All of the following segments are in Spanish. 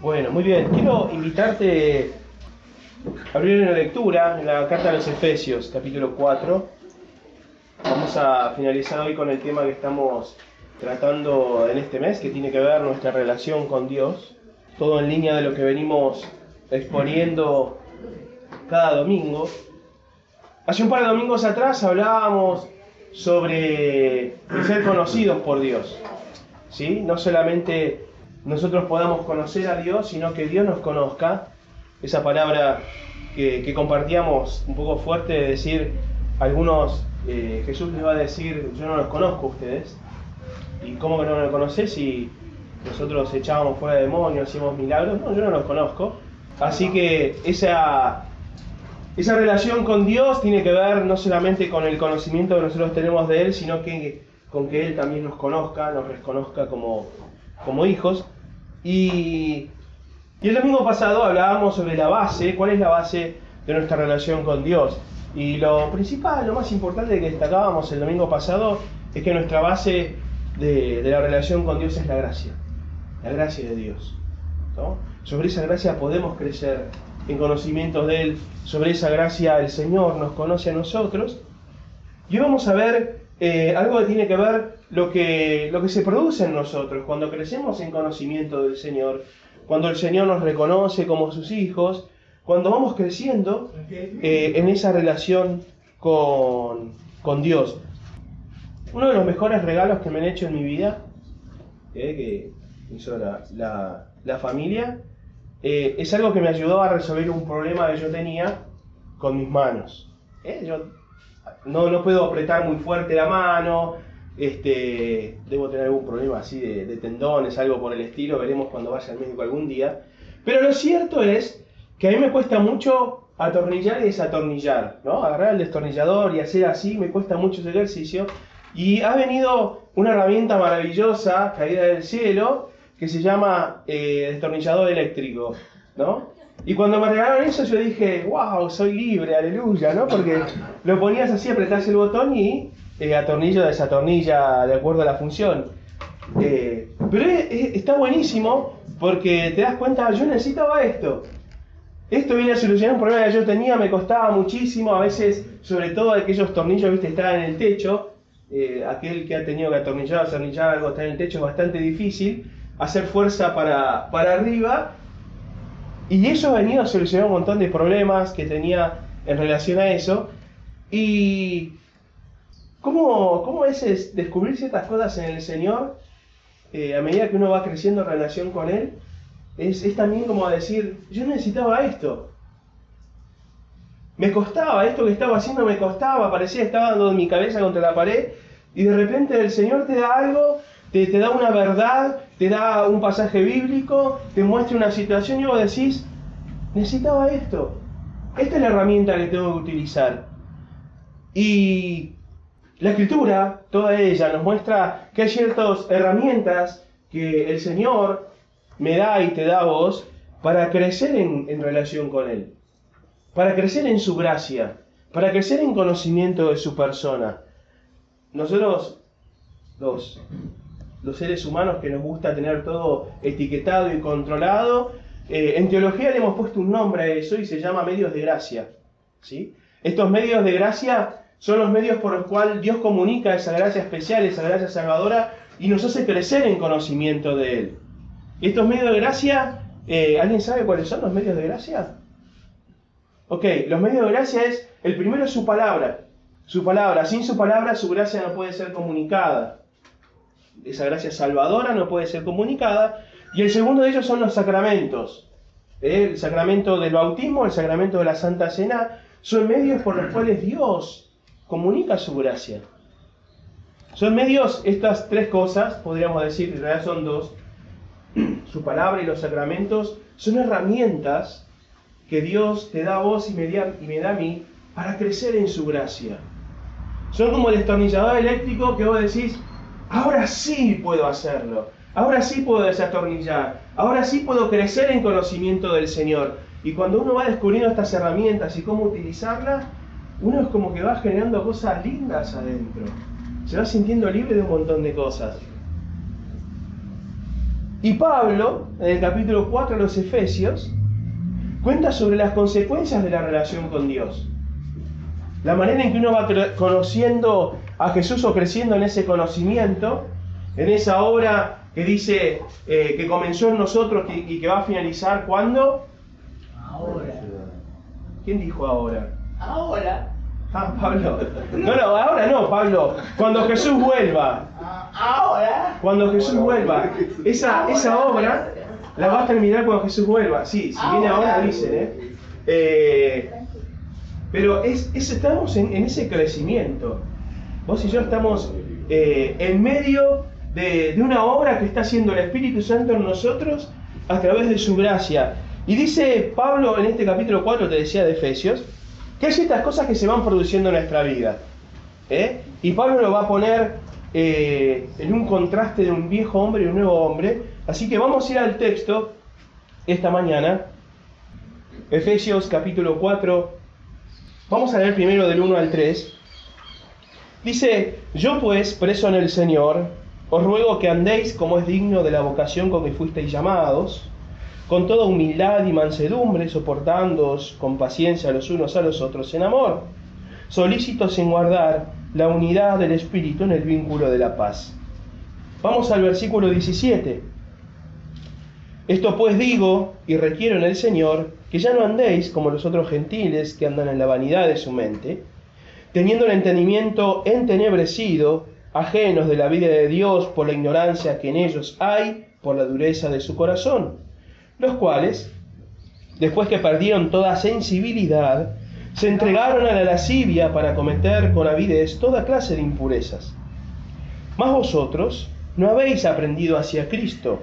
Bueno, muy bien. Quiero invitarte a abrir una lectura en la carta a los Efesios, capítulo 4. Vamos a finalizar hoy con el tema que estamos tratando en este mes, que tiene que ver nuestra relación con Dios. Todo en línea de lo que venimos exponiendo cada domingo. Hace un par de domingos atrás hablábamos sobre ser conocidos por Dios. ¿sí? No solamente nosotros podamos conocer a Dios, sino que Dios nos conozca. Esa palabra que, compartíamos un poco fuerte de decir, algunos, eh, Jesús les va a decir, yo no los conozco a ustedes. ¿Y cómo que no los conoces si nosotros echábamos fuera demonios, hacíamos milagros? No, yo no los conozco. Así que esa, esa relación con Dios tiene que ver no solamente con el conocimiento que nosotros tenemos de Él, sino que con que Él también nos conozca, nos reconozca como, como hijos. Y, el domingo pasado hablábamos sobre la base, cuál es la base de nuestra relación con Dios. Y lo principal, lo más importante que destacábamos el domingo pasado es que nuestra base de, la relación con Dios es la gracia, la gracia de Dios. Sobre esa gracia podemos crecer en conocimiento de Él, sobre esa gracia el Señor nos conoce a nosotros. Y vamos a ver eh, algo que tiene que ver lo que, lo que se produce en nosotros cuando crecemos en conocimiento del Señor, cuando el Señor nos reconoce como sus hijos, cuando vamos creciendo eh, en esa relación con, Dios. Uno de los mejores regalos que me han hecho en mi vida, eh, que hizo la, familia, es algo que me ayudó a resolver un problema que yo tenía con mis manos. Yo no, no puedo apretar muy fuerte la mano, este, debo tener algún problema así de, tendones, algo por el estilo, veremos cuando vaya al médico algún día. Pero lo cierto es que a mí me cuesta mucho atornillar y desatornillar, ¿no? Agarrar el destornillador y hacer así, me cuesta mucho ese ejercicio. Y ha venido una herramienta maravillosa, caída del cielo, que se llama eh, destornillador eléctrico, ¿no? Y cuando me regalaron eso yo dije, wow, soy libre, aleluya, ¿no? Porque lo ponías así, apretás el botón y eh, atornilla desatornilla de acuerdo a la función. Eh, pero está buenísimo porque te das cuenta, yo necesitaba esto. Esto viene a solucionar un problema que yo tenía, me costaba muchísimo, a veces, sobre todo aquellos tornillos, viste, estaban en el techo. Eh, aquel que ha tenido que atornillar, atornillar algo está en el techo es bastante difícil. Hacer fuerza para, para arriba y eso ha venido a solucionar un montón de problemas que tenía en relación a eso. Y cómo, cómo es descubrir ciertas cosas en el Señor eh, a medida que uno va creciendo en relación con Él. Es, es también como decir, yo necesitaba esto. Me costaba, esto que estaba haciendo me costaba, parecía que estaba dando mi cabeza contra la pared. Y de repente el Señor te da algo te, da una verdad, te da un pasaje bíblico, te muestra una situación y vos decís, necesitaba esto. Esta es la herramienta que tengo que utilizar. Y la escritura, toda ella, nos muestra que hay ciertas herramientas que el Señor me da y te da a vos para crecer en, relación con Él, para crecer en su gracia, para crecer en conocimiento de su persona. Nosotros, los seres humanos que nos gusta tener todo etiquetado y controlado. Eh, en teología le hemos puesto un nombre a eso y se llama medios de gracia. ¿sí? Estos medios de gracia son los medios por los cuales Dios comunica esa gracia especial, esa gracia salvadora y nos hace crecer en conocimiento de Él. Estos medios de gracia, eh, ¿alguien sabe cuáles son los medios de gracia? Ok, los medios de gracia es, el primero es su palabra. Su palabra, sin su palabra su gracia no puede ser comunicada esa gracia salvadora no puede ser comunicada. Y el segundo de ellos son los sacramentos. El sacramento del bautismo, el sacramento de la Santa Cena, son medios por los cuales Dios comunica su gracia. Son medios, estas tres cosas, podríamos decir, en realidad son dos, su palabra y los sacramentos, son herramientas que Dios te da a vos y me, da, a mí para crecer en su gracia. Son como el destornillador eléctrico que vos decís, ahora sí puedo hacerlo, ahora sí puedo desatornillar, ahora sí puedo crecer en conocimiento del Señor. Y cuando uno va descubriendo estas herramientas y cómo utilizarlas, uno es como que va generando cosas lindas adentro. Se va sintiendo libre de un montón de cosas. Y Pablo, en el capítulo 4 de los Efesios, cuenta sobre las consecuencias de la relación con Dios. La manera en que uno va conociendo a Jesús o creciendo en ese conocimiento, en esa obra que dice eh, que comenzó en nosotros y, que va a finalizar cuando? Ahora. ¿Quién dijo ahora? Ahora. Ah, Pablo. No, no, ahora no, Pablo. Cuando Jesús vuelva. Ah, ahora. Cuando Jesús vuelva. Esa, esa obra la va a terminar cuando Jesús vuelva. Sí, si viene ahora, dicen, ¿eh? eh pero es, estamos en, ese crecimiento. Vos y yo estamos eh, en medio de, de, una obra que está haciendo el Espíritu Santo en nosotros a través de su gracia. Y dice Pablo en este capítulo 4, te decía de Efesios, que hay ciertas cosas que se van produciendo en nuestra vida. ¿eh? Y Pablo lo va a poner eh, en un contraste de un viejo hombre y un nuevo hombre. Así que vamos a ir al texto esta mañana. Efesios capítulo 4. Vamos a leer primero del 1 al 3. Dice, yo pues, preso en el Señor, os ruego que andéis como es digno de la vocación con que fuisteis llamados con toda humildad y mansedumbre, soportándoos con paciencia los unos a los otros en amor, solícitos en guardar la unidad del Espíritu en el vínculo de la paz. Vamos al versículo 17. Esto pues digo y requiero en el Señor que ya no andéis como los otros gentiles que andan en la vanidad de su mente, teniendo el entendimiento entenebrecido, ajenos de la vida de Dios por la ignorancia que en ellos hay, por la dureza de su corazón los cuales, después que perdieron toda sensibilidad, se entregaron a la lascivia para cometer con avidez toda clase de impurezas. Mas vosotros no habéis aprendido hacia Cristo,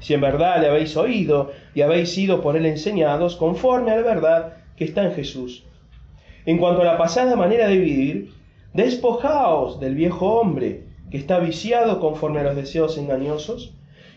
si en verdad le habéis oído y habéis sido por él enseñados conforme a la verdad que está en Jesús. En cuanto a la pasada manera de vivir, despojaos del viejo hombre que está viciado conforme a los deseos engañosos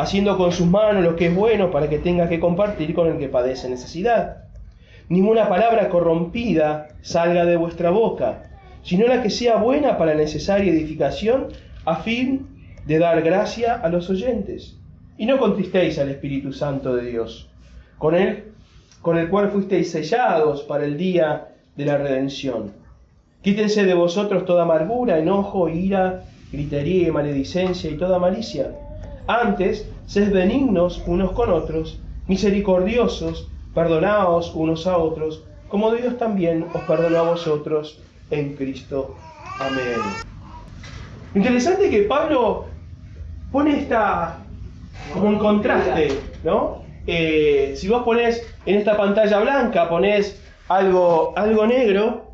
haciendo con sus manos lo que es bueno para que tenga que compartir con el que padece necesidad. Ninguna palabra corrompida salga de vuestra boca, sino la que sea buena para necesaria edificación a fin de dar gracia a los oyentes. Y no contristéis al Espíritu Santo de Dios, con él, con el cual fuisteis sellados para el día de la redención. Quítense de vosotros toda amargura, enojo, ira, gritería maledicencia y toda malicia antes, sed benignos unos con otros, misericordiosos, perdonaos unos a otros, como Dios también os perdonó a vosotros en Cristo. Amén. Interesante que Pablo pone esta como un contraste, ¿no? Eh, si vos pones en esta pantalla blanca, pones algo, algo negro,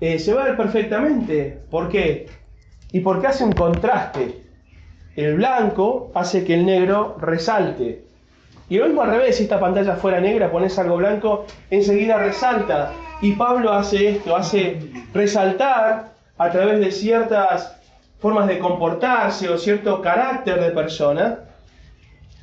eh, se va a ver perfectamente. ¿Por qué? Y porque hace un contraste el blanco hace que el negro resalte. Y lo mismo al revés, si esta pantalla fuera negra, pones algo blanco, enseguida resalta. Y Pablo hace esto, hace resaltar a través de ciertas formas de comportarse o cierto carácter de persona,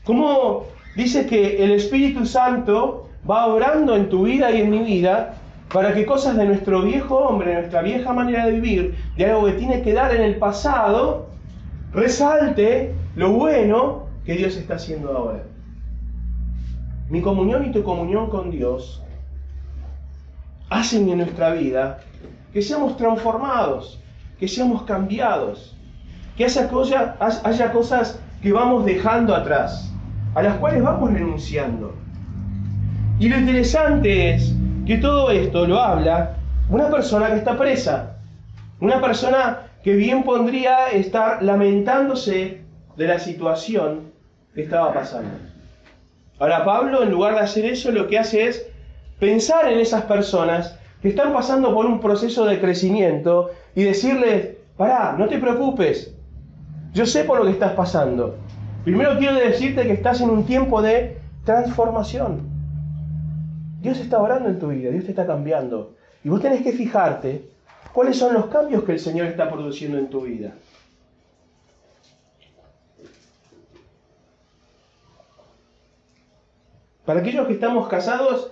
como dice que el Espíritu Santo va obrando en tu vida y en mi vida para que cosas de nuestro viejo hombre, nuestra vieja manera de vivir, de algo que tiene que dar en el pasado, resalte lo bueno que Dios está haciendo ahora. Mi comunión y tu comunión con Dios hacen en nuestra vida que seamos transformados, que seamos cambiados, que haya, haya cosas que vamos dejando atrás, a las cuales vamos renunciando. Y lo interesante es que todo esto lo habla una persona que está presa, una persona que bien podría estar lamentándose de la situación que estaba pasando. Ahora Pablo, en lugar de hacer eso, lo que hace es pensar en esas personas que están pasando por un proceso de crecimiento y decirles, pará, no te preocupes, yo sé por lo que estás pasando. Primero quiero decirte que estás en un tiempo de transformación. Dios está orando en tu vida, Dios te está cambiando. Y vos tenés que fijarte cuáles son los cambios que el Señor está produciendo en tu vida. Para aquellos que estamos casados,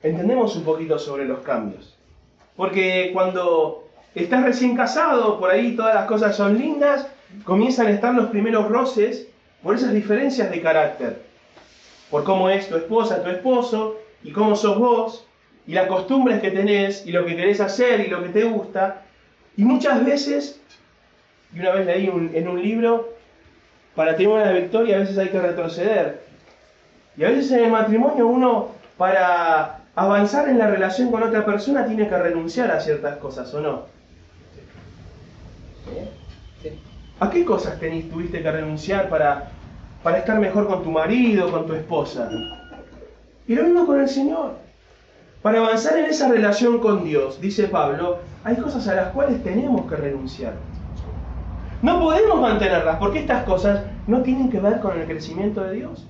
entendemos un poquito sobre los cambios. Porque cuando estás recién casado, por ahí todas las cosas son lindas, comienzan a estar los primeros roces por esas diferencias de carácter. Por cómo es tu esposa, tu esposo, y cómo sos vos, y las costumbres que tenés, y lo que querés hacer, y lo que te gusta. Y muchas veces, y una vez leí en un libro, para tener una victoria a veces hay que retroceder. Y a veces en el matrimonio uno, para avanzar en la relación con otra persona, tiene que renunciar a ciertas cosas, ¿o no? ¿A qué cosas tenés, tuviste que renunciar para, para estar mejor con tu marido, con tu esposa? Y lo mismo con el Señor. Para avanzar en esa relación con Dios, dice Pablo, hay cosas a las cuales tenemos que renunciar. No podemos mantenerlas porque estas cosas no tienen que ver con el crecimiento de Dios.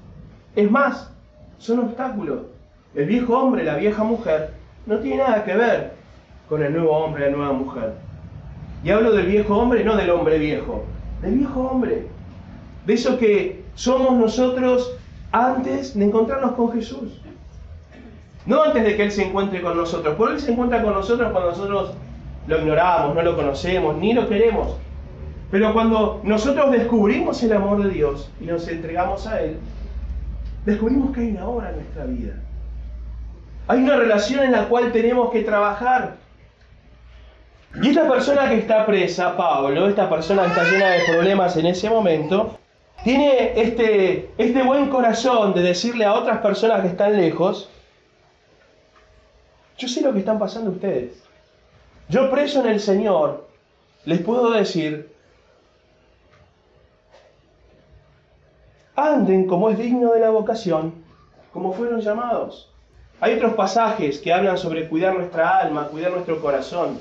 Es más, son obstáculos. El viejo hombre, la vieja mujer, no tiene nada que ver con el nuevo hombre, la nueva mujer. Y hablo del viejo hombre, no del hombre viejo, del viejo hombre. De eso que somos nosotros antes de encontrarnos con Jesús. No antes de que Él se encuentre con nosotros. Por Él se encuentra con nosotros cuando nosotros lo ignoramos, no lo conocemos, ni lo queremos. Pero cuando nosotros descubrimos el amor de Dios y nos entregamos a Él, descubrimos que hay una obra en nuestra vida. Hay una relación en la cual tenemos que trabajar. Y esta persona que está presa, Pablo, esta persona que está llena de problemas en ese momento, tiene este, este buen corazón de decirle a otras personas que están lejos, yo sé lo que están pasando ustedes. Yo preso en el Señor, les puedo decir, anden como es digno de la vocación, como fueron llamados. Hay otros pasajes que hablan sobre cuidar nuestra alma, cuidar nuestro corazón,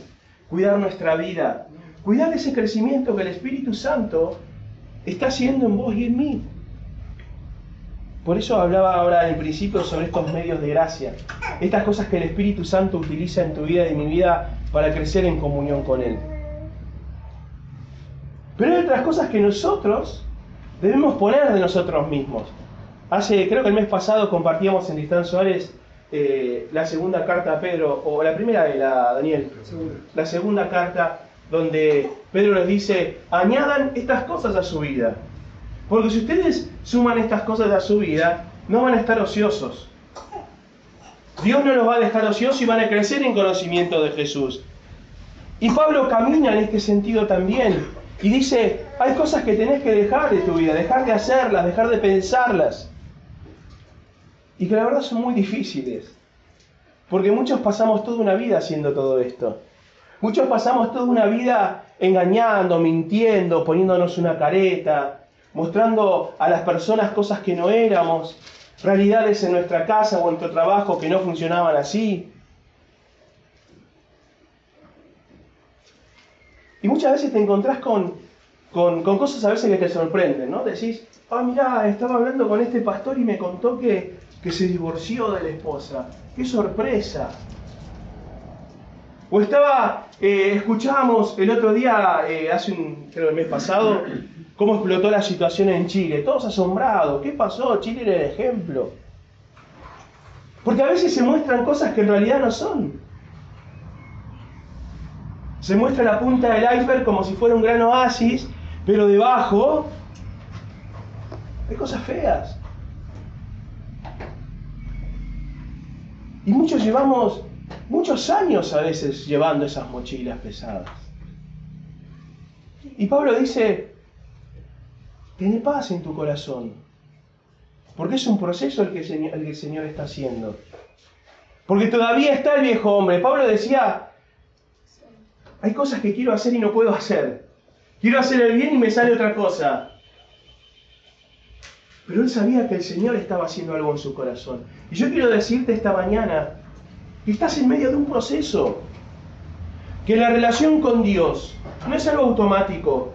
cuidar nuestra vida, cuidar ese crecimiento que el Espíritu Santo está haciendo en vos y en mí. Por eso hablaba ahora en principio sobre estos medios de gracia, estas cosas que el Espíritu Santo utiliza en tu vida y en mi vida para crecer en comunión con Él. Pero hay otras cosas que nosotros debemos poner de nosotros mismos. Hace, creo que el mes pasado compartíamos en Distán Suárez eh, la segunda carta a Pedro, o la primera de la Daniel, la segunda carta donde Pedro les dice, añadan estas cosas a su vida. Porque si ustedes suman estas cosas a su vida, no van a estar ociosos. Dios no los va a dejar ociosos y van a crecer en conocimiento de Jesús. Y Pablo camina en este sentido también. Y dice, hay cosas que tenés que dejar de tu vida, dejar de hacerlas, dejar de pensarlas. Y que la verdad son muy difíciles. Porque muchos pasamos toda una vida haciendo todo esto. Muchos pasamos toda una vida engañando, mintiendo, poniéndonos una careta, mostrando a las personas cosas que no éramos, realidades en nuestra casa o en nuestro trabajo que no funcionaban así. Y muchas veces te encontrás con, con, cosas a veces que te sorprenden, ¿no? Decís, ah, mirá, estaba hablando con este pastor y me contó que, que se divorció de la esposa. ¡Qué sorpresa! O estaba, eh, escuchábamos el otro día, eh, hace un, creo el mes pasado, cómo explotó la situación en Chile. Todos asombrados. ¿Qué pasó? Chile era el ejemplo. Porque a veces se muestran cosas que en realidad no son. Se muestra la punta del iceberg como si fuera un gran oasis, pero debajo hay cosas feas. Y muchos llevamos muchos años a veces llevando esas mochilas pesadas. Y Pablo dice, ten paz en tu corazón, porque es un proceso el que, el que el Señor está haciendo. Porque todavía está el viejo hombre. Pablo decía, hay cosas que quiero hacer y no puedo hacer. Quiero hacer el bien y me sale otra cosa. Pero él sabía que el Señor estaba haciendo algo en su corazón. Y yo quiero decirte esta mañana que estás en medio de un proceso. Que la relación con Dios no es algo automático.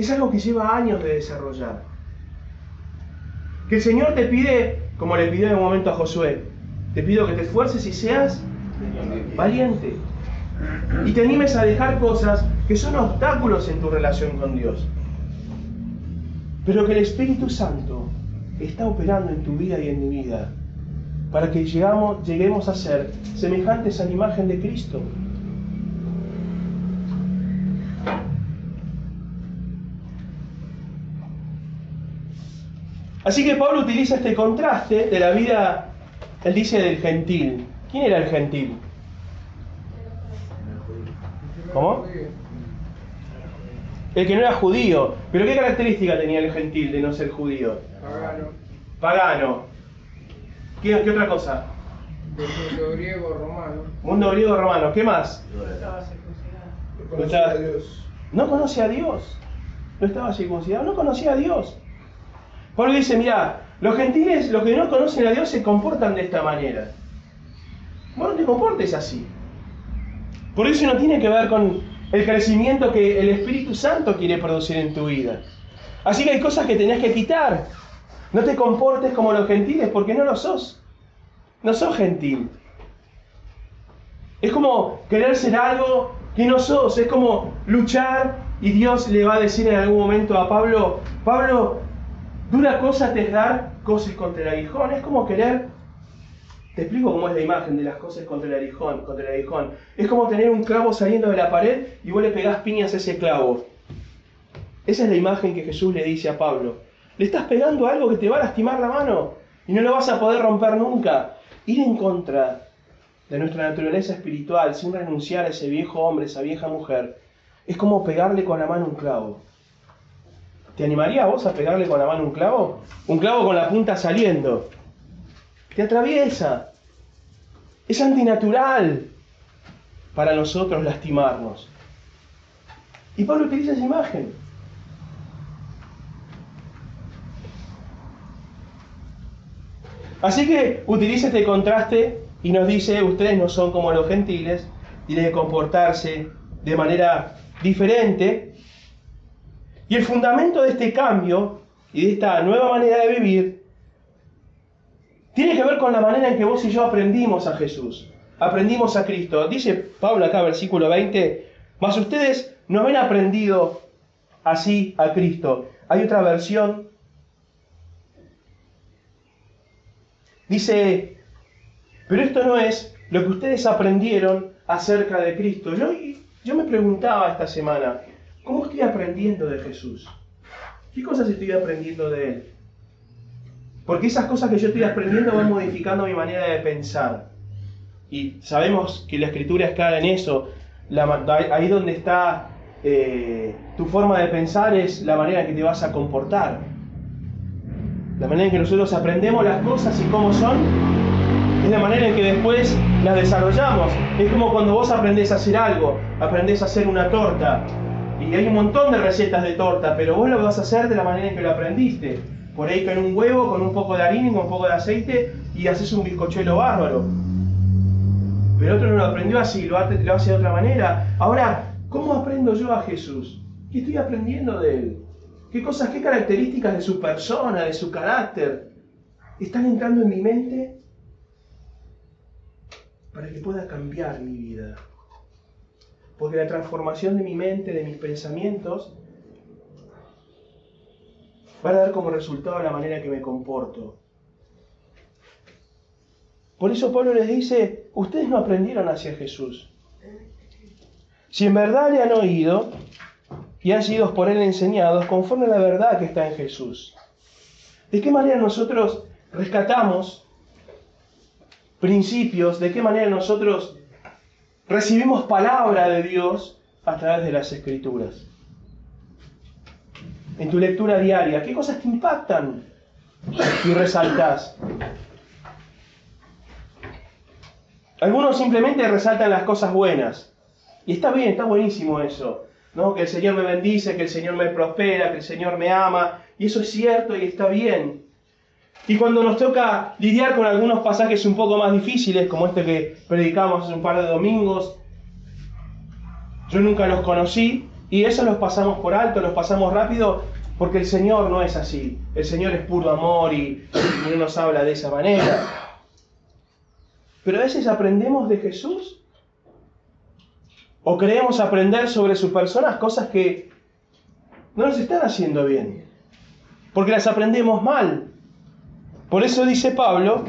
Es algo que lleva años de desarrollar. Que el Señor te pide, como le pidió en un momento a Josué, te pido que te esfuerces y seas valiente. Y te animes a dejar cosas que son obstáculos en tu relación con Dios. Pero que el Espíritu Santo está operando en tu vida y en mi vida para que lleguemos a ser semejantes a la imagen de Cristo. Así que Pablo utiliza este contraste de la vida, él dice del gentil. ¿Quién era el gentil? ¿Cómo? El que no era judío. ¿Pero qué característica tenía el gentil de no ser judío? Pagano. Pagano. ¿Qué, qué otra cosa? Del mundo griego romano. Mundo griego romano. ¿Qué más? Conocía a Dios. No conoce a Dios. No estaba circuncidado, no conocía a Dios. Pablo dice, mira, los gentiles, los que no conocen a Dios, se comportan de esta manera. Bueno, no te comportes así. Por eso no tiene que ver con el crecimiento que el Espíritu Santo quiere producir en tu vida. Así que hay cosas que tenés que quitar. No te comportes como los gentiles porque no lo sos. No sos gentil. Es como querer ser algo que no sos. Es como luchar y Dios le va a decir en algún momento a Pablo, Pablo, dura cosa te es dar cosas contra el aguijón. Es como querer te explico cómo es la imagen de las cosas contra el aguijón. Es como tener un clavo saliendo de la pared y vos le pegás piñas a ese clavo. Esa es la imagen que Jesús le dice a Pablo. Le estás pegando algo que te va a lastimar la mano y no lo vas a poder romper nunca. Ir en contra de nuestra naturaleza espiritual sin renunciar a ese viejo hombre, esa vieja mujer, es como pegarle con la mano un clavo. ¿Te animaría vos a pegarle con la mano un clavo? Un clavo con la punta saliendo. Te atraviesa. Es antinatural para nosotros lastimarnos. Y Pablo utiliza esa imagen. Así que utiliza este contraste y nos dice, ustedes no son como los gentiles, tienen que comportarse de manera diferente. Y el fundamento de este cambio y de esta nueva manera de vivir tiene que ver con la manera en que vos y yo aprendimos a Jesús, aprendimos a Cristo. Dice Pablo acá, versículo 20, mas ustedes no han aprendido así a Cristo. Hay otra versión. Dice, pero esto no es lo que ustedes aprendieron acerca de Cristo. Yo, yo me preguntaba esta semana, ¿cómo estoy aprendiendo de Jesús? ¿Qué cosas estoy aprendiendo de Él? Porque esas cosas que yo estoy aprendiendo van modificando mi manera de pensar. Y sabemos que la escritura es clara en eso. La, ahí donde está eh, tu forma de pensar es la manera en que te vas a comportar. La manera en que nosotros aprendemos las cosas y cómo son es la manera en que después las desarrollamos. Es como cuando vos aprendés a hacer algo, aprendés a hacer una torta. Y hay un montón de recetas de torta, pero vos lo vas a hacer de la manera en que lo aprendiste por ahí con un huevo, con un poco de harina y con un poco de aceite y haces un bizcochuelo bárbaro. Pero otro no lo aprendió así, lo hace, lo hace de otra manera. Ahora, ¿cómo aprendo yo a Jesús? ¿Qué estoy aprendiendo de Él? ¿Qué cosas, qué características de su persona, de su carácter están entrando en mi mente para que pueda cambiar mi vida? Porque la transformación de mi mente, de mis pensamientos, va a dar como resultado la manera que me comporto. Por eso Pablo les dice, ustedes no aprendieron hacia Jesús. Si en verdad le han oído y han sido por él enseñados conforme a la verdad que está en Jesús. ¿De qué manera nosotros rescatamos principios? ¿De qué manera nosotros recibimos palabra de Dios a través de las escrituras? en tu lectura diaria? ¿Qué cosas te impactan y resaltas? Algunos simplemente resaltan las cosas buenas. Y está bien, está buenísimo eso. ¿no? Que el Señor me bendice, que el Señor me prospera, que el Señor me ama. Y eso es cierto y está bien. Y cuando nos toca lidiar con algunos pasajes un poco más difíciles, como este que predicamos hace un par de domingos, yo nunca los conocí, Y eso los pasamos por alto, los pasamos rápido, porque el Señor no es así. El Señor es puro amor y, y no nos habla de esa manera. Pero a veces aprendemos de Jesús o queremos aprender sobre su persona cosas que no nos están haciendo bien, porque las aprendemos mal. Por eso dice Pablo,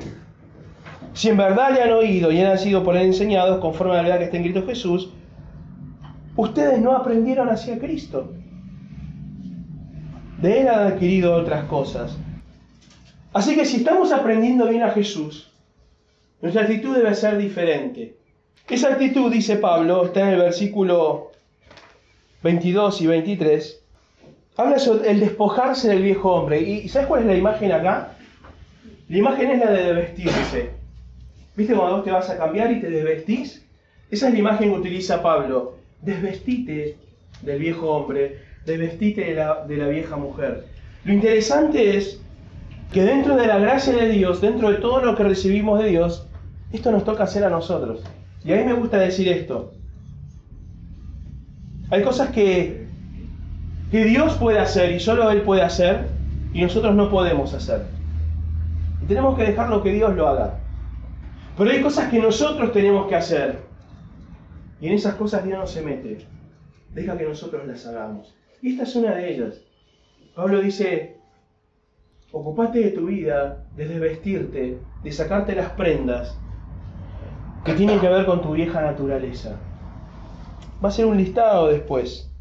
si en verdad le han oído y han sido por él enseñados conforme a la verdad que está en Cristo Jesús, ustedes no aprendieron hacia Cristo. De él han adquirido otras cosas. Así que si estamos aprendiendo bien a Jesús, nuestra actitud debe ser diferente. Esa actitud, dice Pablo, está en el versículo 22 y 23, habla sobre el despojarse del viejo hombre. ¿Y sabes cuál es la imagen acá? La imagen es la de vestirse. ¿Viste cuando vos te vas a cambiar y te desvestís? Esa es la imagen que utiliza Pablo. Desvestite del viejo hombre, desvestite de la, de la vieja mujer. Lo interesante es que dentro de la gracia de Dios, dentro de todo lo que recibimos de Dios, esto nos toca hacer a nosotros. Y a mí me gusta decir esto. Hay cosas que, que Dios puede hacer y solo Él puede hacer y nosotros no podemos hacer. Tenemos que dejarlo que Dios lo haga. Pero hay cosas que nosotros tenemos que hacer. Y en esas cosas Dios no se mete. Deja que nosotros las hagamos. Y esta es una de ellas. Pablo dice, ocupate de tu vida, de desvestirte, de sacarte las prendas que tienen que ver con tu vieja naturaleza. Va a ser un listado después.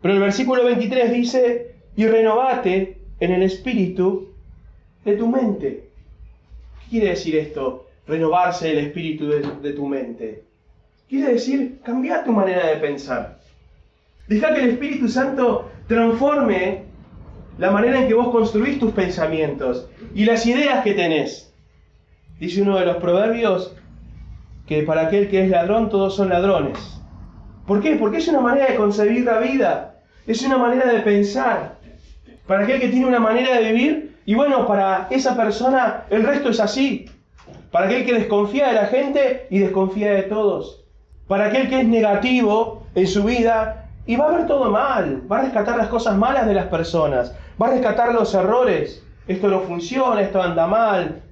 Pero el versículo 23 dice, y renovate en el espíritu de tu mente. ¿Qué quiere decir esto? Renovarse el espíritu de, tu mente. Quiere decir cambiar tu manera de pensar. Deja que el Espíritu Santo transforme la manera en que vos construís tus pensamientos y las ideas que tenés. Dice uno de los proverbios que para aquel que es ladrón todos son ladrones. ¿Por qué? Porque es una manera de concebir la vida, es una manera de pensar. Para aquel que tiene una manera de vivir, y bueno, para esa persona el resto es así. Para aquel que desconfía de la gente y desconfía de todos. Para aquel que es negativo en su vida y va a ver todo mal, va a rescatar las cosas malas de las personas, va a rescatar los errores. Esto no funciona, esto anda mal,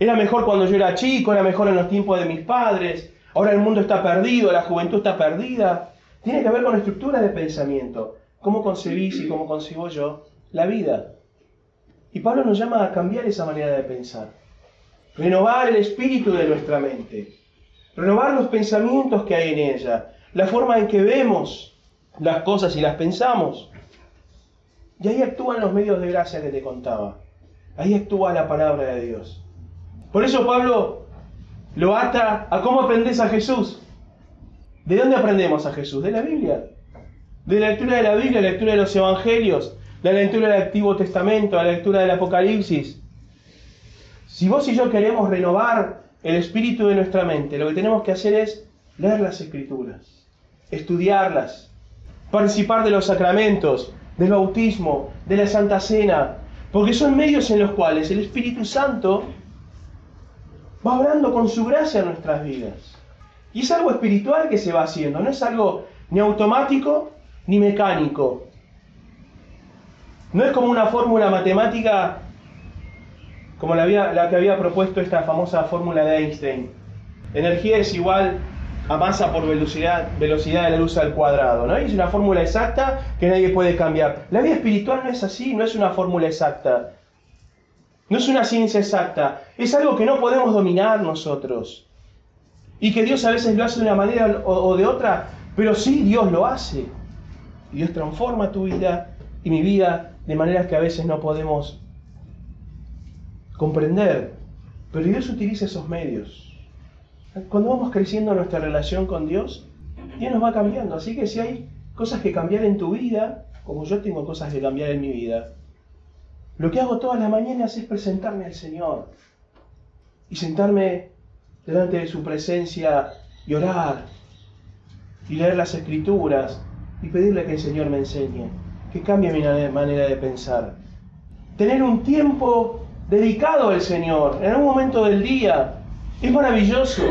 era mejor cuando yo era chico, era mejor en los tiempos de mis padres. Ahora el mundo está perdido, la juventud está perdida. Tiene que ver con la estructura de pensamiento. ¿Cómo concebís y cómo concibo yo la vida? Y Pablo nos llama a cambiar esa manera de pensar. Renovar el espíritu de nuestra mente. Renovar los pensamientos que hay en ella. La forma en que vemos las cosas y las pensamos. Y ahí actúan los medios de gracia que te contaba. Ahí actúa la palabra de Dios. Por eso Pablo lo ata a cómo aprendes a Jesús. ¿De dónde aprendemos a Jesús? De la Biblia. De la lectura de la Biblia, la lectura de los Evangelios, la lectura del Antiguo Testamento, la lectura del Apocalipsis. Si vos y yo queremos renovar el espíritu de nuestra mente, lo que tenemos que hacer es leer las escrituras, estudiarlas, participar de los sacramentos, del bautismo, de la Santa Cena, porque son medios en los cuales el Espíritu Santo va obrando con su gracia en nuestras vidas. Y es algo espiritual que se va haciendo, no es algo ni automático ni mecánico. No es como una fórmula matemática como la, que había propuesto esta famosa fórmula de Einstein. Energía es igual a masa por velocidad, velocidad de la luz al cuadrado, ¿no? es una fórmula exacta que nadie puede cambiar. La vida espiritual no es así, no es una fórmula exacta. No es una ciencia exacta, es algo que no podemos dominar nosotros. Y que Dios a veces lo hace de una manera o, de otra, pero sí Dios lo hace. Dios transforma tu vida y mi vida de maneras que a veces no podemos comprender. Pero Dios utiliza esos medios. Cuando vamos creciendo nuestra relación con Dios, Dios nos va cambiando. Así que si hay cosas que cambiar en tu vida, como yo tengo cosas que cambiar en mi vida, lo que hago todas las mañanas es presentarme al Señor y sentarme delante de su presencia y orar y leer las escrituras y pedirle que el Señor me enseñe, que cambie mi manera de pensar. Tener un tiempo dedicado al Señor en algún momento del día es maravilloso.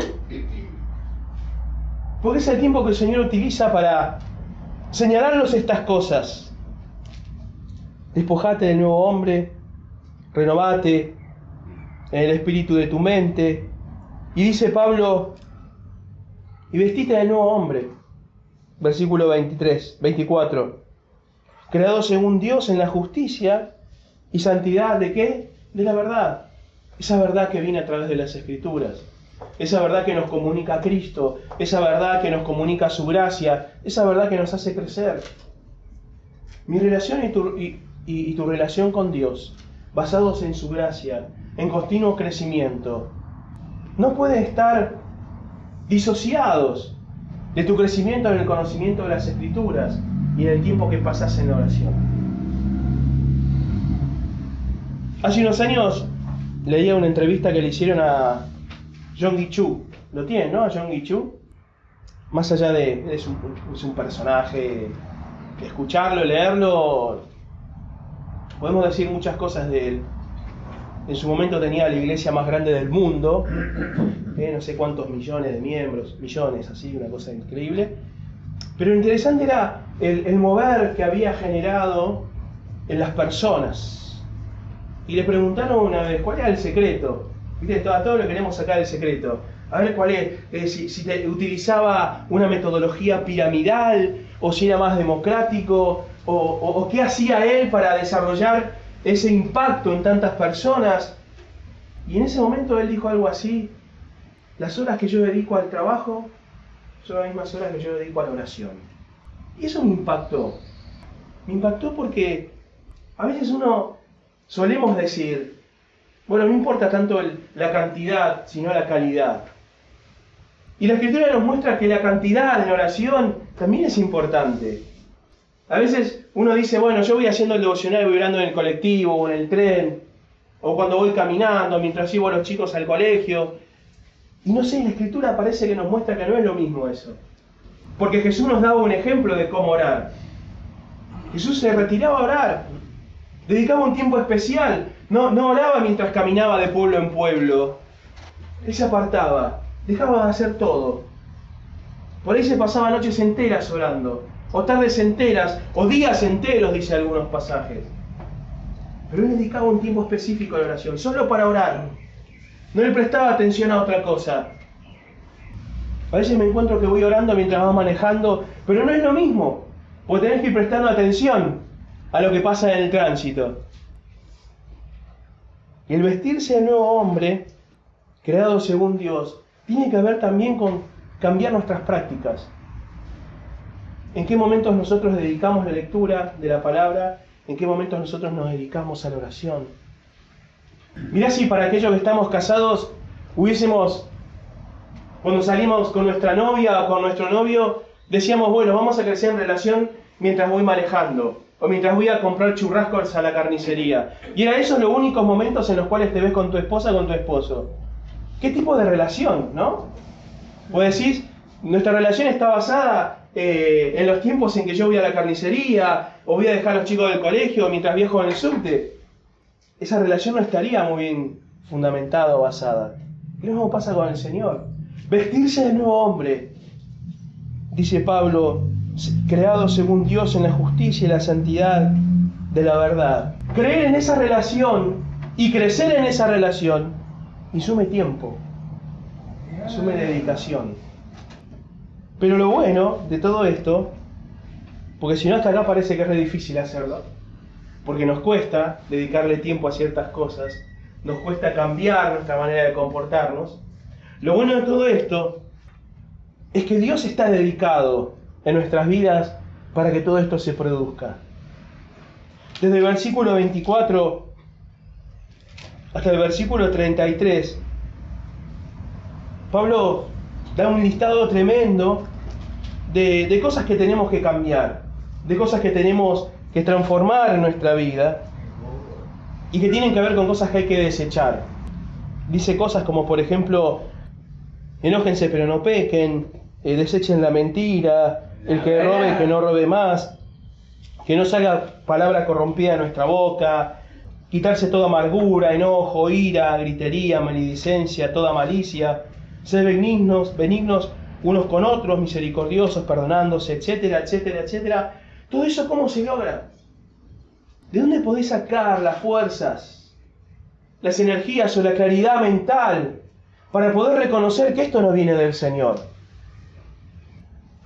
Porque es el tiempo que el Señor utiliza para Señalarlos estas cosas. Despojate del nuevo hombre, renovate en el espíritu de tu mente. Y dice Pablo, y vestite del nuevo hombre. Versículo 23, 24. Creado según Dios en la justicia y santidad de qué? De la verdad. Esa verdad que viene a través de las escrituras. Esa verdad que nos comunica Cristo. Esa verdad que nos comunica su gracia. Esa verdad que nos hace crecer. Mi relación y tu, y, y tu relación con Dios, basados en su gracia, en continuo crecimiento, no pueden estar disociados de tu crecimiento en el conocimiento de las escrituras y en el tiempo que pasas en la oración. Hace unos años leía una entrevista que le hicieron a John Chu. ¿Lo tienen, no? A John Chu. Más allá de. Es un, es un personaje. Escucharlo, leerlo. Podemos decir muchas cosas de él. En su momento tenía la iglesia más grande del mundo. Eh, no sé cuántos millones de miembros. Millones, así, una cosa increíble. Pero lo interesante era el, mover que había generado en las personas y le preguntaron una vez, ¿cuál era el secreto? ¿Viste? A todos le queremos sacar el secreto. A ver cuál es, eh, si, utilizaba una metodología piramidal, o si era más democrático, o qué hacía él para desarrollar ese impacto en tantas personas. Y en ese momento él dijo algo así, las horas que yo dedico al trabajo son las mismas horas que yo dedico a la oración. Y eso me impactó. Me impactó porque a veces uno solemos decir, bueno, no importa tanto la cantidad, sino la calidad. Y la escritura nos muestra que la cantidad en oración también es importante. A veces uno dice, bueno, yo voy haciendo el devocional, voy orando en el colectivo o en el tren, o cuando voy caminando, mientras llevo a los chicos al colegio. Y no sé, la escritura parece que nos muestra que no es lo mismo eso. Porque Jesús nos daba un ejemplo de cómo orar. Jesús se retiraba a orar, dedicaba un tiempo especial, no, no oraba mientras caminaba de pueblo en pueblo. Él se apartaba, dejaba de hacer todo. Por ahí se pasaba noches enteras orando, o tardes enteras, o días enteros, dice algunos pasajes. Pero él dedicaba un tiempo específico a la oración, solo para orar. No le prestaba atención a otra cosa. A veces me encuentro que voy orando mientras vas manejando, pero no es lo mismo, porque tenés que ir prestando atención a lo que pasa en el tránsito. Y el vestirse de nuevo hombre, creado según Dios, tiene que ver también con cambiar nuestras prácticas. ¿En qué momentos nosotros dedicamos la lectura de la palabra? ¿En qué momentos nosotros nos dedicamos a la oración? Mirá si para aquellos que estamos casados hubiésemos, cuando salimos con nuestra novia o con nuestro novio, decíamos, bueno, vamos a crecer en relación mientras voy manejando o mientras voy a comprar churrascos a la carnicería. Y era esos los únicos momentos en los cuales te ves con tu esposa o con tu esposo. ¿Qué tipo de relación, no? O decís, nuestra relación está basada eh, en los tiempos en que yo voy a la carnicería, o voy a dejar a los chicos del colegio mientras viajo en el subte. Esa relación no estaría muy bien fundamentada o basada. Lo mismo pasa con el Señor. Vestirse de nuevo hombre, dice Pablo, creado según Dios en la justicia y la santidad de la verdad. Creer en esa relación y crecer en esa relación insume tiempo, insume dedicación. Pero lo bueno de todo esto, porque si no hasta acá parece que es difícil hacerlo, porque nos cuesta dedicarle tiempo a ciertas cosas, nos cuesta cambiar nuestra manera de comportarnos, lo bueno de todo esto es que Dios está dedicado en nuestras vidas para que todo esto se produzca. Desde el versículo 24 hasta el versículo 33, Pablo da un listado tremendo de, de, cosas que tenemos que cambiar, de cosas que tenemos que transformar en nuestra vida y que tienen que ver con cosas que hay que desechar. Dice cosas como, por ejemplo, enójense pero no pequen, eh, desechen la mentira, el que robe, que no robe más, que no salga palabra corrompida de nuestra boca, quitarse toda amargura, enojo, ira, gritería, maledicencia, toda malicia, ser benignos, benignos unos con otros, misericordiosos, perdonándose, etcétera, etcétera, etcétera. Todo eso, ¿cómo se logra? ¿De dónde podés sacar las fuerzas, las energías o la claridad mental para poder reconocer que esto no viene del Señor?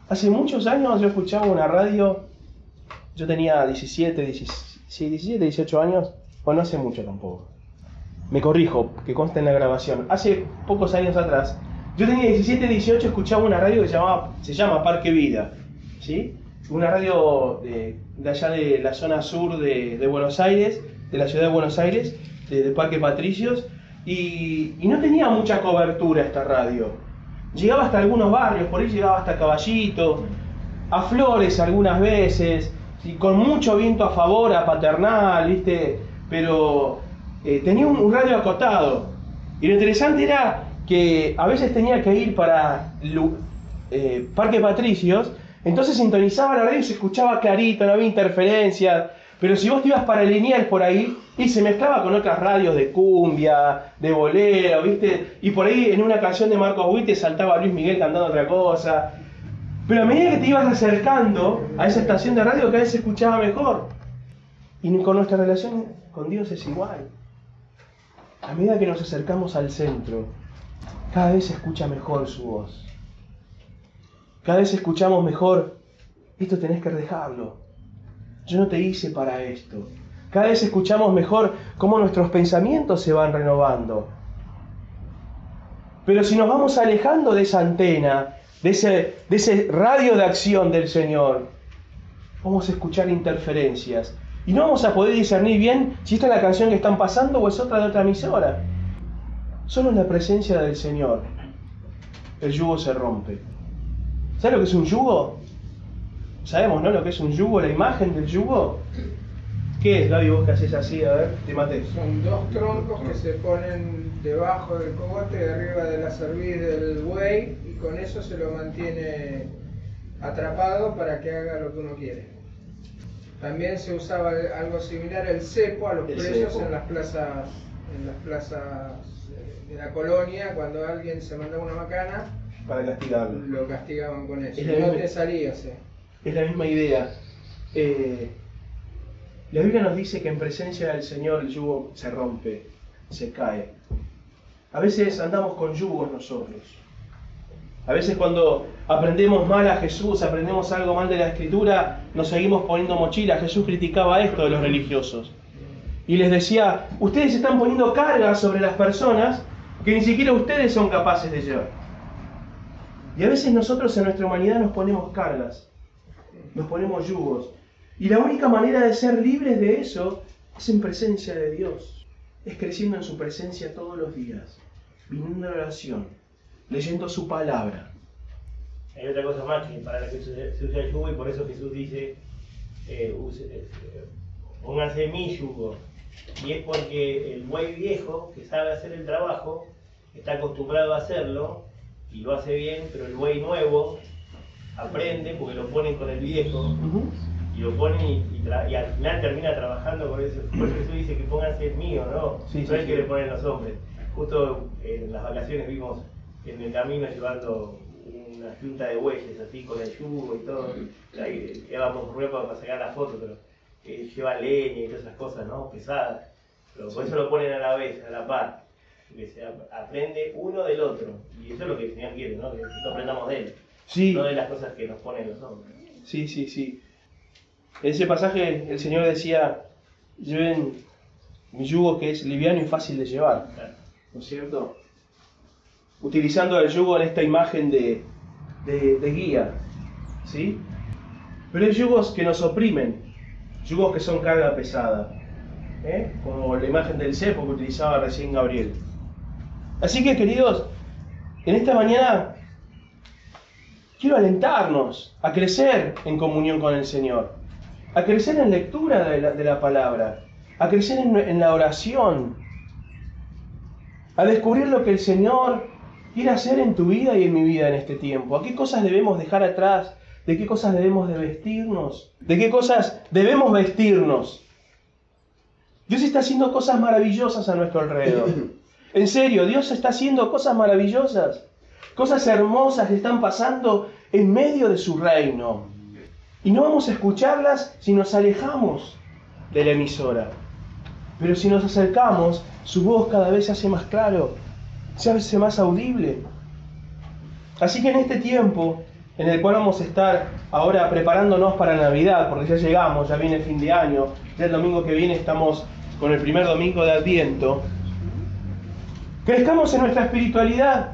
Hace muchos años yo escuchaba una radio, yo tenía 17, 17, 18 años, o no hace mucho tampoco. Me corrijo, que consta en la grabación. Hace pocos años atrás, yo tenía 17, 18, escuchaba una radio que se, llama Parque Vida. ¿sí? Una radio de, allá de la zona sur de, Buenos Aires, de la ciudad de Buenos Aires, de, Parque Patricios, y, no tenía mucha cobertura esta radio. Llegaba hasta algunos barrios, por ahí llegaba hasta Caballito, a Flores algunas veces, con mucho viento a favor, a Paternal, ¿viste? Pero eh, tenía un, radio acotado. Y lo interesante era que a veces tenía que ir para eh, Parque Patricios, entonces sintonizaba la radio y se escuchaba clarito, no había interferencia. Pero si vos te ibas para lineal por ahí, y se mezclaba con otras radios de cumbia, de bolero, ¿viste? Y por ahí en una canción de Marcos Witt saltaba Luis Miguel cantando otra cosa. Pero a medida que te ibas acercando a esa estación de radio, cada vez se escuchaba mejor. Y con nuestra relación con Dios es igual. A medida que nos acercamos al centro, cada vez se escucha mejor su voz. Cada vez escuchamos mejor, esto tenés que dejarlo. Yo no te hice para esto. Cada vez escuchamos mejor cómo nuestros pensamientos se van renovando. Pero si nos vamos alejando de esa antena, de ese, radio de acción del Señor, vamos a escuchar interferencias. Y no vamos a poder discernir bien si esta es la canción que están pasando o es otra de otra emisora. Solo en la presencia del Señor el yugo se rompe. ¿Sabes lo que es un yugo? Sabemos, ¿no? Lo que es un yugo, la imagen del yugo. ¿Qué es, Gaby, vos que haces así? A ver, te maté. Son dos troncos que se ponen debajo del cogote y arriba de la cerviz del buey y con eso se lo mantiene atrapado para que haga lo que uno quiere. También se usaba algo similar el cepo a los presos en las plazas en las plazas de la colonia cuando alguien se mandaba una macana para castigarlo. Lo castigaban con eso. no te salía, Es la misma idea. Eh, la Biblia nos dice que en presencia del Señor el yugo se rompe, se cae. A veces andamos con yugos nosotros. A veces cuando aprendemos mal a Jesús, aprendemos algo mal de la Escritura, nos seguimos poniendo mochila. Jesús criticaba esto de los religiosos. Y les decía, ustedes están poniendo cargas sobre las personas que ni siquiera ustedes son capaces de llevar. Y a veces nosotros en nuestra humanidad nos ponemos cargas, nos ponemos yugos. Y la única manera de ser libres de eso es en presencia de Dios. Es creciendo en su presencia todos los días, viniendo a la oración, leyendo su palabra. Hay otra cosa más que para la que se usa el yugo y por eso Jesús dice, eh, eh, pónganse mi yugo. Y es porque el buey viejo que sabe hacer el trabajo está acostumbrado a hacerlo y lo hace bien, pero el buey nuevo aprende porque lo ponen con el viejo y lo ponen y, al final termina trabajando con eso. Por eso Jesús dice que pónganse el mío, ¿no? Sí, no es que le ponen los hombres. Justo en las vacaciones vimos en el camino llevando una junta de bueyes así con el yugo y todo. Ahí llevamos ruedas para sacar la foto, pero eh, lleva leña y todas esas cosas, ¿no? Pesadas. Pero por eso lo ponen a la vez, a la par. Que se aprende uno del otro. Y eso es lo que el Señor quiere, ¿no? Que aprendamos de Él. Sí. No de las cosas que nos ponen los hombres. Sí, sí, sí. En ese pasaje el Señor decía, lleven mi yugo que es liviano y fácil de llevar. ¿No es cierto? Utilizando el yugo en esta imagen de, de, guía. ¿Sí? Pero hay yugos que nos oprimen, yugos que son carga pesada. ¿eh? Como la imagen del cepo que utilizaba recién Gabriel. Así que, queridos, en esta mañana quiero alentarnos a crecer en comunión con el Señor, a crecer en lectura de la, palabra, a crecer en, en la oración, a descubrir lo que el Señor quiere hacer en tu vida y en mi vida en este tiempo, a qué cosas debemos dejar atrás, de qué cosas debemos de vestirnos, de qué cosas debemos vestirnos. Dios está haciendo cosas maravillosas a nuestro alrededor. En serio, Dios está haciendo cosas maravillosas. Cosas hermosas están pasando en medio de su reino. Y no vamos a escucharlas si nos alejamos de la emisora. Pero si nos acercamos, su voz cada vez se hace más claro, se hace más audible. Así que en este tiempo en el cual vamos a estar ahora preparándonos para Navidad, porque ya llegamos, ya viene el fin de año, ya el domingo que viene estamos con el primer domingo de Adviento, crezcamos en nuestra espiritualidad,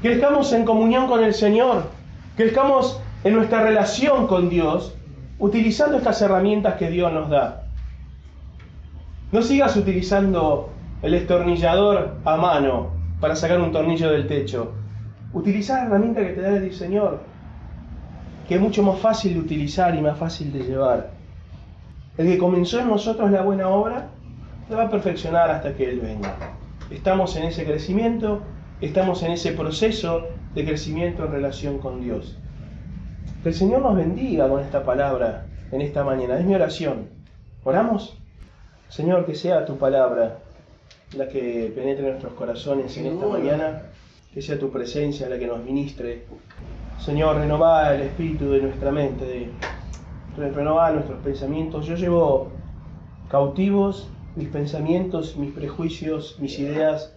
crezcamos en comunión con el Señor, crezcamos en nuestra relación con Dios, utilizando estas herramientas que Dios nos da. No sigas utilizando el destornillador a mano para sacar un tornillo del techo. Utiliza la herramienta que te da el Señor, que es mucho más fácil de utilizar y más fácil de llevar. El que comenzó en nosotros la buena obra, la va a perfeccionar hasta que Él venga. Estamos en ese crecimiento, estamos en ese proceso de crecimiento en relación con Dios. Que el Señor nos bendiga con esta palabra en esta mañana. Es mi oración. ¿Oramos? Señor, que sea tu palabra la que penetre nuestros corazones en esta mañana, que sea tu presencia la que nos ministre. Señor, renová el espíritu de nuestra mente, renová nuestros pensamientos. Yo llevo cautivos mis pensamientos, mis prejuicios, mis ideas.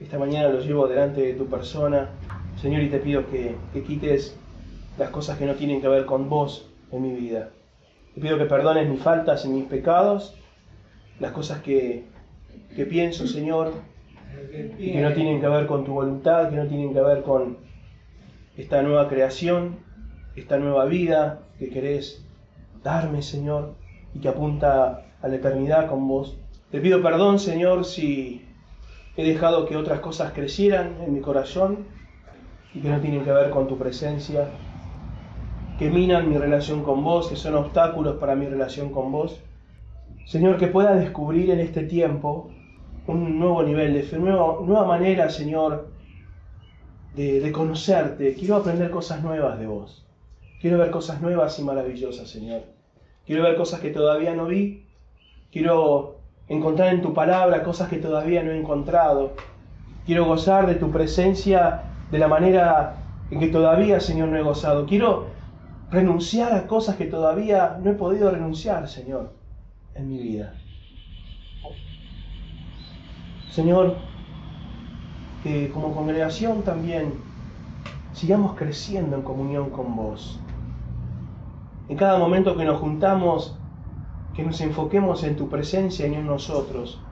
Esta mañana los llevo delante de tu persona. Señor, y te pido que, que quites las cosas que no tienen que ver con vos en mi vida. Te pido que perdones mis faltas y mis pecados, las cosas que, que pienso, Señor, y que no tienen que ver con tu voluntad, que no tienen que ver con esta nueva creación, esta nueva vida que querés darme, Señor, y que apunta a la eternidad con vos. Te pido perdón, Señor, si he dejado que otras cosas crecieran en mi corazón y que no tienen que ver con tu presencia, que minan mi relación con vos, que son obstáculos para mi relación con vos. Señor, que pueda descubrir en este tiempo un nuevo nivel de fe, una nueva manera, Señor, de, de conocerte. Quiero aprender cosas nuevas de vos. Quiero ver cosas nuevas y maravillosas, Señor. Quiero ver cosas que todavía no vi. Quiero encontrar en tu palabra cosas que todavía no he encontrado. Quiero gozar de tu presencia de la manera en que todavía, Señor, no he gozado. Quiero renunciar a cosas que todavía no he podido renunciar, Señor, en mi vida. Señor, que como congregación también sigamos creciendo en comunión con vos. En cada momento que nos juntamos, que nos enfoquemos en tu presencia y en nosotros.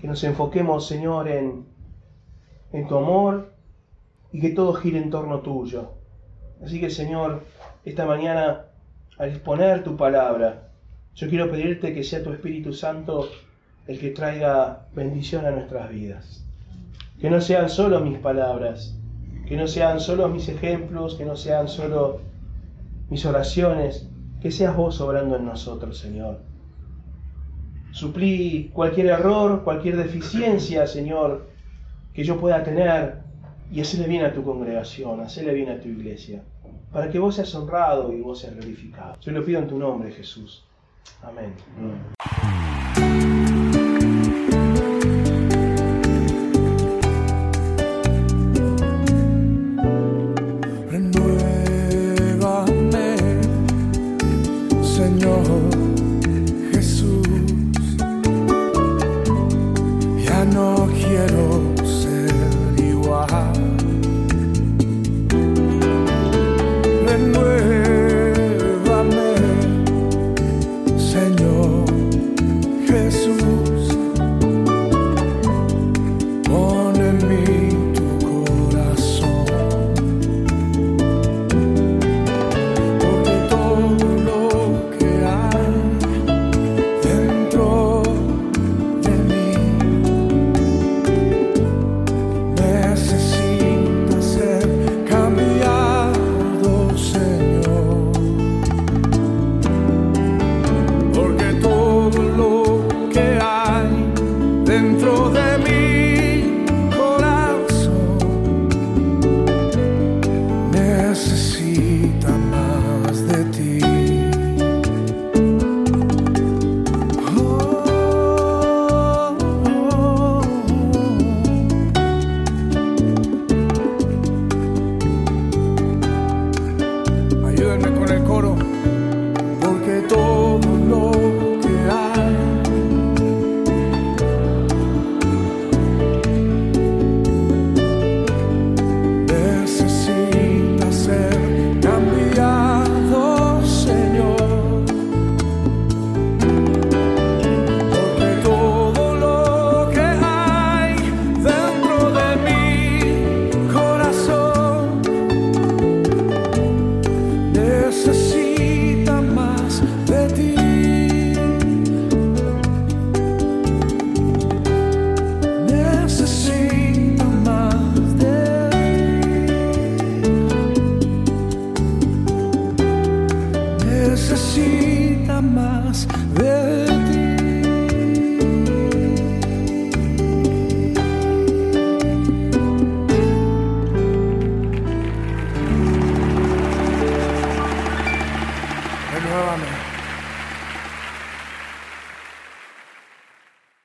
Que nos enfoquemos, Señor, en, en tu amor y que todo gire en torno tuyo. Así que, Señor, esta mañana, al exponer tu palabra, yo quiero pedirte que sea tu Espíritu Santo el que traiga bendición a nuestras vidas. Que no sean solo mis palabras, que no sean solo mis ejemplos, que no sean solo mis oraciones, que seas vos obrando en nosotros, Señor. Suplí cualquier error, cualquier deficiencia, Señor, que yo pueda tener y hacerle bien a tu congregación, hacerle bien a tu iglesia, para que vos seas honrado y vos seas glorificado. Yo lo pido en tu nombre, Jesús. Amén. Amén.